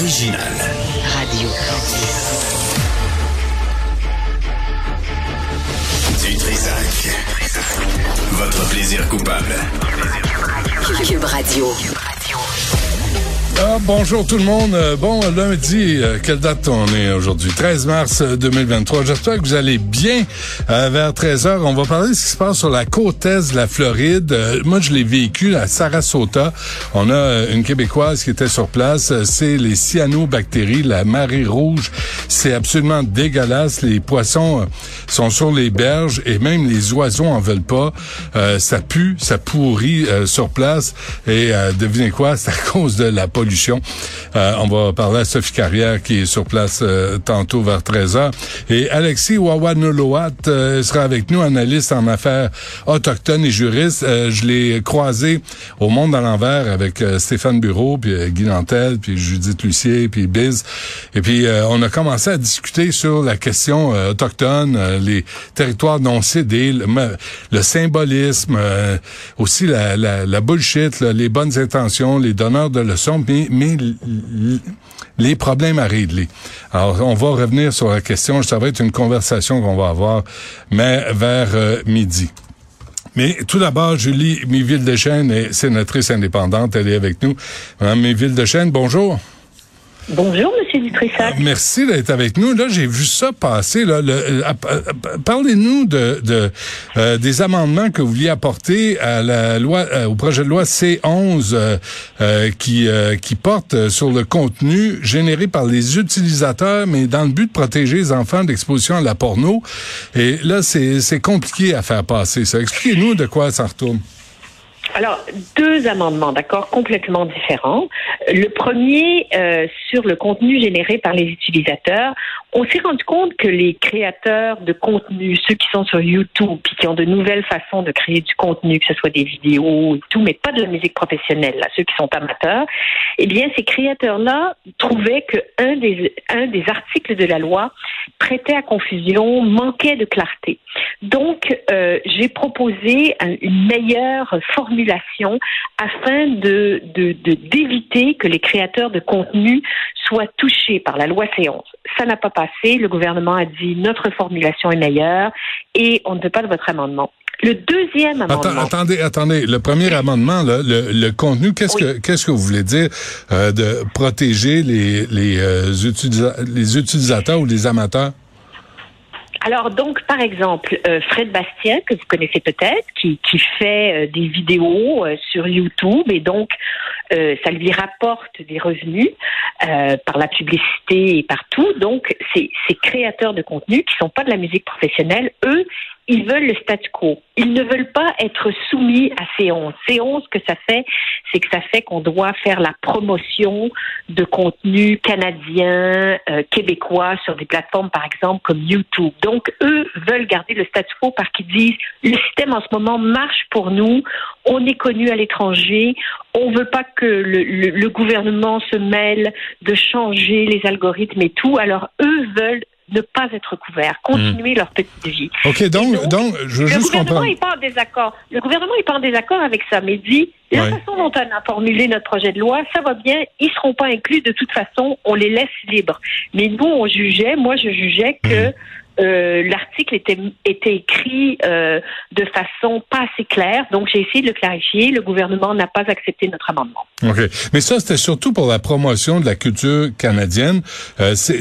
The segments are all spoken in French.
L'original. Radio. Du Trisac. Votre plaisir coupable. Cube Radio. Ah, bonjour tout le monde. Euh, Bon lundi, euh, quelle date on est aujourd'hui? 13 mars euh, 2023. J'espère que vous allez bien. Euh, vers 13 heures, on va parler de ce qui se passe sur la côte est de la Floride. Euh, moi, je l'ai vécu à Sarasota. On a euh, une Québécoise qui était sur place. Euh, C'est les cyanobactéries, la marée rouge. C'est absolument dégueulasse. Les poissons euh, sont sur les berges et même les oiseaux en veulent pas. Euh, ça pue, ça pourrit euh, sur place. Et euh, devinez quoi? C'est à cause de la pollution. Euh, on va parler à Sophie Carrière qui est sur place euh, tantôt vers 13h. Et Alexis Wawanoloat euh, sera avec nous, analyste en affaires autochtones et juriste. Euh, je l'ai croisé au Monde à l'envers avec euh, Stéphane Bureau, puis euh, Guy Nantel, puis Judith Lucier, puis Biz. Et puis, on a commencé à discuter sur la question autochtone, les territoires non cédés, le, le symbolisme, aussi la, la, la bullshit, là, les bonnes intentions, les donneurs de leçons, mais, les problèmes à régler. Alors, on va revenir sur la question. Ça va être une conversation qu'on va avoir, mais vers euh, midi. Mais tout d'abord, Julie Miville-Deschênes est sénatrice indépendante. Elle est avec nous. Madame Miville-Deschênes, bonjour. Bonjour, Monsieur Dutrissac. Merci d'être avec nous. Là, j'ai vu ça passer. Euh, euh, euh, parlez-nous de, de euh, des amendements que vous vouliez apporter à la loi, euh, au projet de loi C11 euh, euh, qui euh, qui porte sur le contenu généré par les utilisateurs, mais dans le but de protéger les enfants d'exposition à la porno. Et là, c'est c'est compliqué à faire passer. Ça, expliquez-nous de quoi ça retourne. Alors, deux amendements, d'accord, complètement différents. Le premier, euh, sur le contenu généré par les utilisateurs, on s'est rendu compte que les créateurs de contenu, ceux qui sont sur YouTube, puis qui ont de nouvelles façons de créer du contenu, que ce soit des vidéos et tout, mais pas de la musique professionnelle, là, ceux qui sont amateurs, eh bien, ces créateurs-là trouvaient que un des, un des articles de la loi prêtait à confusion, manquait de clarté. Donc, euh, j'ai proposé un- une meilleure formulation afin de de- de- d'éviter que les créateurs de contenu soient touchés par la loi C11. Ça n'a pas passé. Le gouvernement a dit notre formulation est meilleure et on ne veut pas de votre amendement. Le deuxième amendement. attendez, attendez. Le premier amendement, là, le, le contenu, qu'est-ce Oui. que qu'est-ce que vous voulez dire euh, de protéger les les, euh, utilisa- les utilisateurs ou les amateurs? Alors donc, par exemple, euh, Fred Bastien, que vous connaissez peut-être, qui, qui fait euh, des vidéos euh, sur YouTube et donc euh, ça lui rapporte des revenus euh, par la publicité et partout. Donc, ces, créateurs de contenu qui sont pas de la musique professionnelle, eux, ils veulent le statu quo. Ils ne veulent pas être soumis à ces 11. Ces 11, ce que ça fait, c'est que ça fait qu'on doit faire la promotion de contenu canadien, euh, québécois sur des plateformes, par exemple, comme YouTube. Donc, eux veulent garder le statu quo parce qu'ils disent le système en ce moment marche pour nous, on est connu à l'étranger, on veut pas que le, le- le gouvernement se mêle de changer les algorithmes et tout. Alors, eux veulent ne pas être couverts, continuer leur petite vie. OK, donc, donc, donc, je veux Le juste gouvernement n'est pas en désaccord. Le gouvernement n'est pas en désaccord avec ça, mais dit la Ouais. façon dont on a formulé notre projet de loi, ça va bien. Ils seront pas inclus de toute façon. On les laisse libres. Mais nous, on jugeait. Moi, je jugeais que Mhm. Euh, l'article était était écrit euh, de façon pas assez claire. Donc, j'ai essayé de le clarifier. Le gouvernement n'a pas accepté notre amendement. OK. Mais ça, c'était surtout pour la promotion de la culture canadienne. Euh, c'est,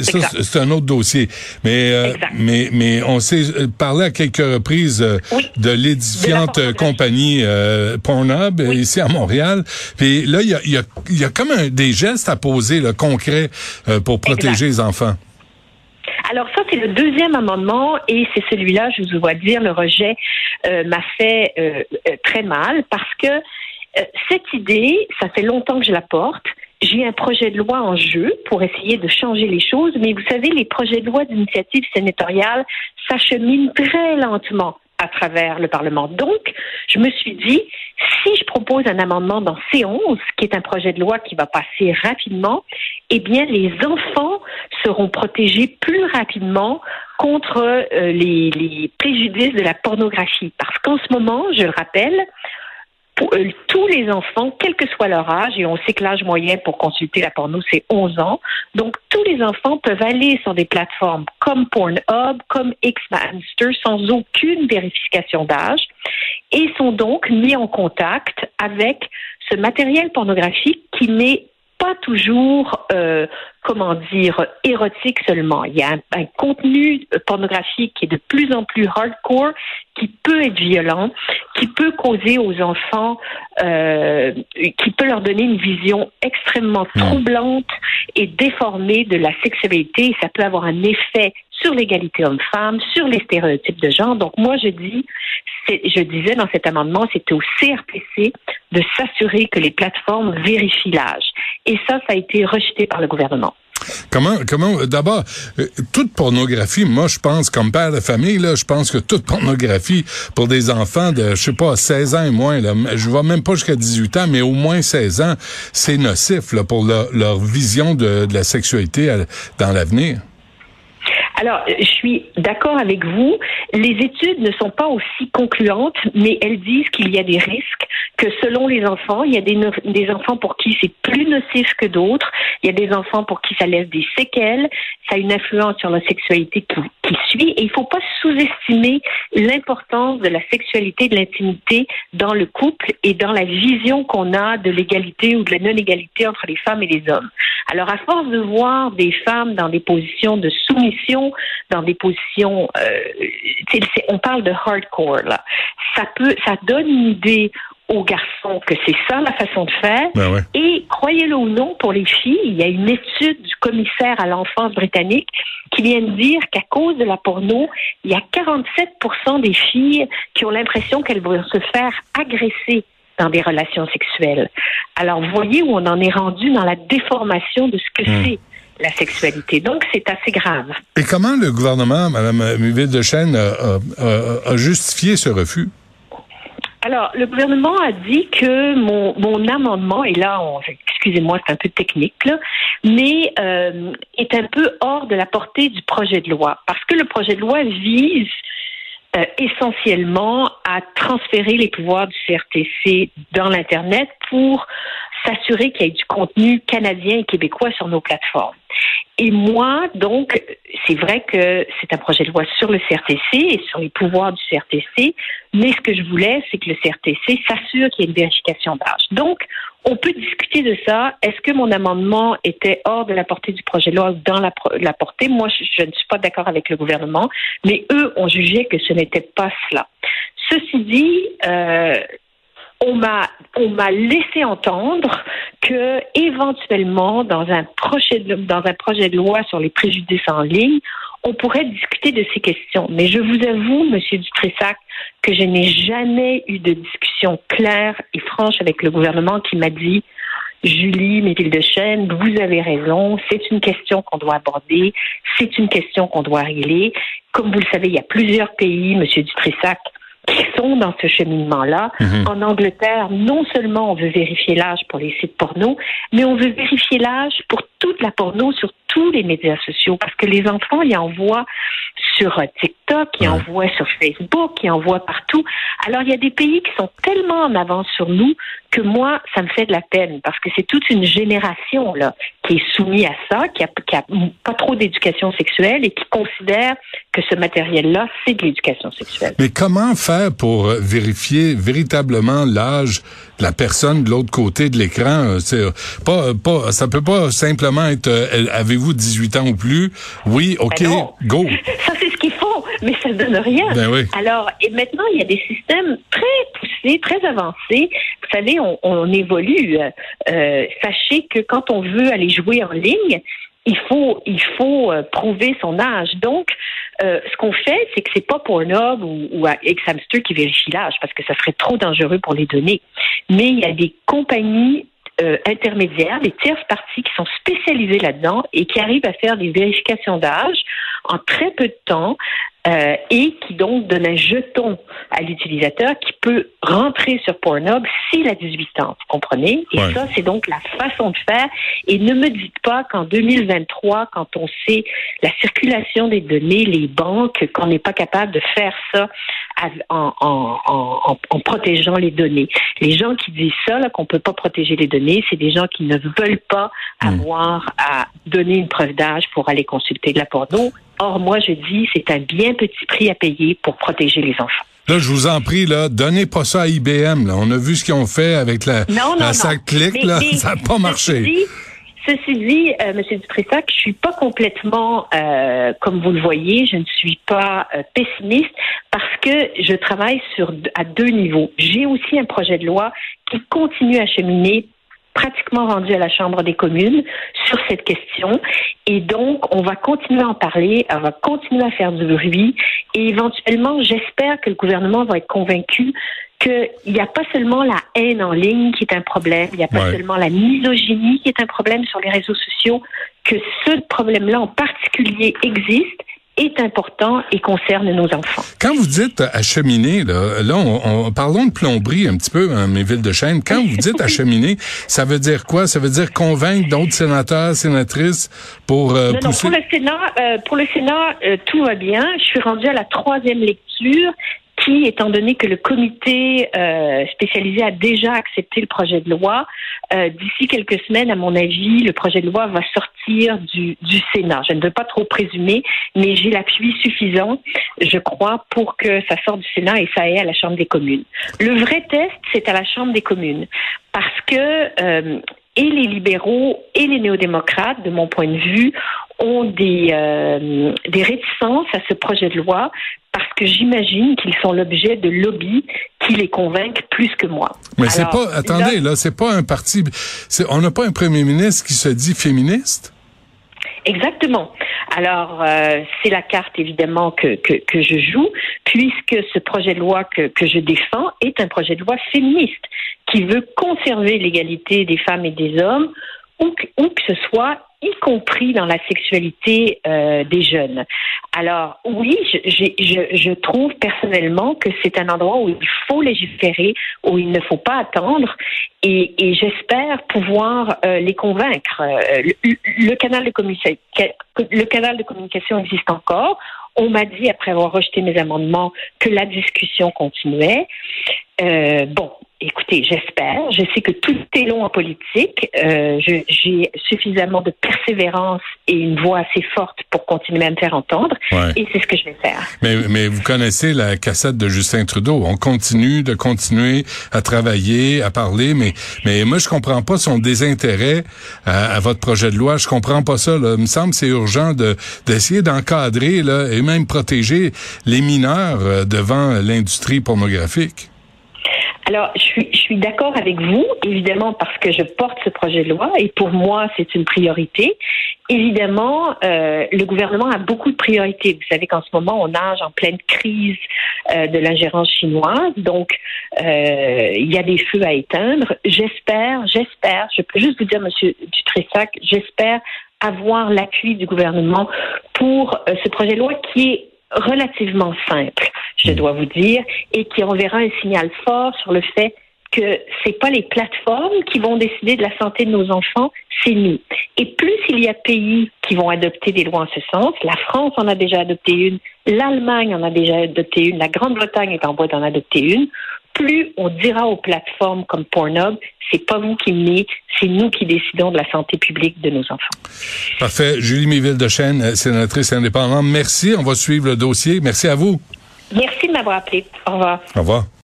un autre dossier. Mais, euh, mais, mais on s'est euh, parlé à quelques reprises Oui. de l'édifiante De compagnie euh, Pornhub ici à Montréal. Puis là, il y a, y, a, y a comme un, des gestes à poser, là, concrets, euh, pour protéger Exact. les enfants. Alors ça, c'est le deuxième amendement et c'est celui-là, je vous vois dire, le rejet euh, m'a fait euh, euh, très mal parce que cette idée, ça fait longtemps que je la porte. J'ai un projet de loi en jeu pour essayer de changer les choses, mais vous savez, les projets de loi d'initiative sénatoriale s'acheminent très lentement à travers le Parlement. Donc, je me suis dit, si je propose un amendement dans C11, qui est un projet de loi qui va passer rapidement, eh bien, les enfants seront protégés plus rapidement contre euh, les, préjudices de la pornographie. Parce qu'en ce moment, je le rappelle, euh, tous les enfants, quel que soit leur âge, et on sait que l'âge moyen pour consulter la porno, c'est 11 ans, donc tous les enfants peuvent aller sur des plateformes comme Pornhub, comme Xmaster, sans aucune vérification d'âge, et sont donc mis en contact avec ce matériel pornographique qui n'est pas toujours, euh, comment dire, érotique seulement. Il y a un, un, contenu pornographique qui est de plus en plus hardcore, qui peut être violent, qui peut causer aux enfants, euh, qui peut leur donner une vision extrêmement troublante et déformée de la sexualité. Ça peut avoir un effet sur l'égalité homme-femme, sur les stéréotypes de genre. Donc moi, je dis, je disais dans cet amendement, c'était au CRTC de s'assurer que les plateformes vérifient l'âge. Et ça, ça a été rejeté par le gouvernement. Comment, comment, d'abord, euh, toute pornographie, moi, je pense, comme père de famille, là, je pense que toute pornographie pour des enfants de, je sais pas, 16 ans et moins, là, je vais même pas jusqu'à 18 ans, mais au moins 16 ans, c'est nocif, là, pour leur, vision de, la sexualité dans l'avenir. Alors, je suis d'accord avec vous. Les études ne sont pas aussi concluantes, mais elles disent qu'il y a des risques, que selon les enfants, il y a des, enfants pour qui c'est plus nocif que d'autres, il y a des enfants pour qui ça laisse des séquelles, ça a une influence sur la sexualité qui, qui suit, et il ne faut pas sous-estimer l'importance de la sexualité, de l'intimité dans le couple et dans la vision qu'on a de l'égalité ou de la non-égalité entre les femmes et les hommes. Alors, à force de voir des femmes dans des positions de soumission, dans des positions, euh, on parle de hardcore là. Ça peut, ça donne une idée aux garçons que c'est ça la façon de faire. Ben ouais. Et croyez-le ou non, pour les filles, il y a une étude du commissaire à l'enfance britannique qui vient de dire qu'à cause de la porno, il y a 47 des filles qui ont l'impression qu'elles vont se faire agresser dans des relations sexuelles. Alors, voyez où on en est rendu dans la déformation de ce que Hmm. c'est la sexualité. Donc, c'est assez grave. Et comment le gouvernement, Mme Muville de Chêne, a, a, a justifié ce refus? Alors, le gouvernement a dit que mon, mon amendement, et là, excusez-moi, c'est un peu technique, là, mais euh, est un peu hors de la portée du projet de loi, parce que le projet de loi vise euh, essentiellement à transférer les pouvoirs du CRTC dans l'Internet pour s'assurer qu'il y ait du contenu canadien et québécois sur nos plateformes. Et moi, donc, c'est vrai que c'est un projet de loi sur le CRTC et sur les pouvoirs du CRTC, mais ce que je voulais, c'est que le CRTC s'assure qu'il y ait une vérification d'âge. Donc, on peut discuter de ça. Est-ce que mon amendement était hors de la portée du projet de loi ou dans la, portée? Moi, je, je ne suis pas d'accord avec le gouvernement, mais eux ont jugé que ce n'était pas cela. Ceci dit, euh, on m'a on m'a laissé entendre que éventuellement dans un projet de, dans un projet de loi sur les préjudices en ligne, on pourrait discuter de ces questions. Mais je vous avoue, Monsieur Dutressac, que je n'ai jamais eu de discussion claire et franche avec le gouvernement qui m'a dit Julie Méville de Chêne, vous avez raison, c'est une question qu'on doit aborder, c'est une question qu'on doit régler. Comme vous le savez, il y a plusieurs pays, Monsieur Dutressac, qui sont dans ce cheminement-là. Mhm. En Angleterre, non seulement on veut vérifier l'âge pour les sites porno, mais on veut vérifier l'âge pour toute la porno sur tous les médias sociaux, parce que les enfants, ils envoient sur euh, TikTok, ils Ouais. envoient sur Facebook, ils envoient partout. Alors, il y a des pays qui sont tellement en avance sur nous que moi, ça me fait de la peine, parce que c'est toute une génération là qui est soumise à ça, qui a, qui a pas trop d'éducation sexuelle et qui considère que ce matériel-là, c'est de l'éducation sexuelle. Mais comment faire pour euh, vérifier véritablement l'âge la personne de l'autre côté de l'écran? Euh, C'est euh, pas, euh, pas, ça peut pas simplement être euh, avez-vous 18 ans ou plus? Oui, OK, Ben go. Ça, c'est ce qu'ils font, mais ça ne donne rien. Ben oui. Alors, et maintenant, il y a des systèmes très poussés, très avancés. Vous savez, on, on évolue. Euh, euh, sachez que quand on veut aller jouer en ligne, il faut, il faut euh, prouver son âge. Donc, euh, ce qu'on fait, c'est que c'est pas Pornhub ou, ou Xhamster qui vérifie l'âge, parce que ça serait trop dangereux pour les données. Mais il y a des compagnies euh, intermédiaires, des tierces parties qui sont spécialisées là-dedans et qui arrivent à faire des vérifications d'âge en très peu de temps euh, et qui donc donne un jeton à l'utilisateur qui peut rentrer sur Pornhub s'il a 18 ans, vous comprenez? Et Ouais. ça, c'est donc la façon de faire. Et ne me dites pas qu'en 2023, quand on sait la circulation des données, les banques, qu'on n'est pas capable de faire ça en, en, en, en- en protégeant les données. Les gens qui disent ça, qu'on peut pas protéger les données, c'est des gens qui ne veulent pas avoir à donner une preuve d'âge pour aller consulter de la porno. Or, moi, je dis, c'est un bien petit prix à payer pour protéger les enfants. Là, je vous en prie, là, donnez pas ça à IBM. Là. On a vu ce qu'ils ont fait avec la, Non, non, la non. sac clic, Mais- là. mais ça n'a pas marché. dit- Ceci dit, euh, Monsieur Dutressac, je suis pas complètement, euh, comme vous le voyez, je ne suis pas euh, pessimiste parce que je travaille sur à deux niveaux. J'ai aussi un projet de loi qui continue à cheminer pratiquement rendu à la Chambre des communes sur cette question. Et donc, on va continuer à en parler, on va continuer à faire du bruit. Et éventuellement, j'espère que le gouvernement va être convaincu qu'il n'y a pas seulement la haine en ligne qui est un problème, il n'y a pas Ouais. seulement la misogynie qui est un problème sur les réseaux sociaux, que ce problème-là en particulier existe, est important et concerne nos enfants. Quand vous dites acheminer, là, là on, on- parlons de plomberie un petit peu dans mes villes de chaîne. Quand vous dites acheminer, ça veut dire quoi? Ça veut dire convaincre d'autres sénateurs, sénatrices pour euh, Non, non, pousser... pour le Sénat, euh, pour le Sénat, euh, tout va bien. Je suis rendue à la troisième lecture qui, étant donné que le comité euh, spécialisé a déjà accepté le projet de loi, euh, d'ici quelques semaines, à mon avis, le projet de loi va sortir du, du Sénat. Je ne veux pas trop présumer, mais j'ai l'appui suffisant, je crois, pour que ça sorte du Sénat et ça aille à la Chambre des communes. Le vrai test, c'est à la Chambre des communes, parce que euh, et les libéraux et les néo-démocrates, de mon point de vue, ont des, euh, des réticences à ce projet de loi parce que j'imagine qu'ils sont l'objet de lobbies qui les convainquent plus que moi. Mais c'est pas... Attendez, là- là, c'est pas un parti... On n'a pas un premier ministre qui se dit féministe? Exactement. Alors, euh, c'est la carte évidemment que, que, que je joue, puisque ce projet de loi que, que je défends est un projet de loi féministe qui veut conserver l'égalité des femmes et des hommes, où où que ce soit, y compris dans la sexualité euh, des jeunes. Alors, oui, je, je, je trouve personnellement que c'est un endroit où il faut légiférer, où il ne faut pas attendre, et, et j'espère pouvoir euh, les convaincre. Euh, le, canal de communication, le canal de communication existe encore. On m'a dit, après avoir rejeté mes amendements, que la discussion continuait. Euh, bon, écoutez, j'espère. Je sais que tout est long en politique. Euh, J'ai suffisamment de persévérance et une voix assez forte pour continuer à me faire entendre. Ouais. Et c'est ce que je vais faire. Mais, mais vous connaissez la cassette de Justin Trudeau. On continue de continuer à travailler, à parler, mais, mais moi, je comprends pas son désintérêt à, à votre projet de loi. Je comprends pas ça. Là. Il me semble que c'est urgent de, d'essayer d'encadrer là, et même protéger les mineurs euh, devant l'industrie pornographique. Alors, je suis, je suis d'accord avec vous, évidemment, parce que je porte ce projet de loi et pour moi, c'est une priorité. Évidemment, euh, le gouvernement a beaucoup de priorités. Vous savez qu'en ce moment, on nage en pleine crise euh, de l'ingérence chinoise, donc euh, il y a des feux à éteindre. J'espère, j'espère, je peux juste vous dire, Monsieur Dutressac, j'espère avoir l'appui du gouvernement pour euh, ce projet de loi qui est relativement simple, je dois vous dire, et qui enverra un signal fort sur le fait que c'est pas les plateformes qui vont décider de la santé de nos enfants, c'est nous. Et plus il y a pays qui vont adopter des lois en ce sens, la France en a déjà adopté une, l'Allemagne en a déjà adopté une, la Grande-Bretagne est en voie d'en adopter une, plus on dira aux plateformes comme Pornhub, c'est pas vous qui menez, c'est nous qui décidons de la santé publique de nos enfants. Parfait. Julie Méville de Chêne, sénatrice indépendante. Merci. On va suivre le dossier. Merci à vous. Merci de m'avoir appelé. Au revoir. Au revoir.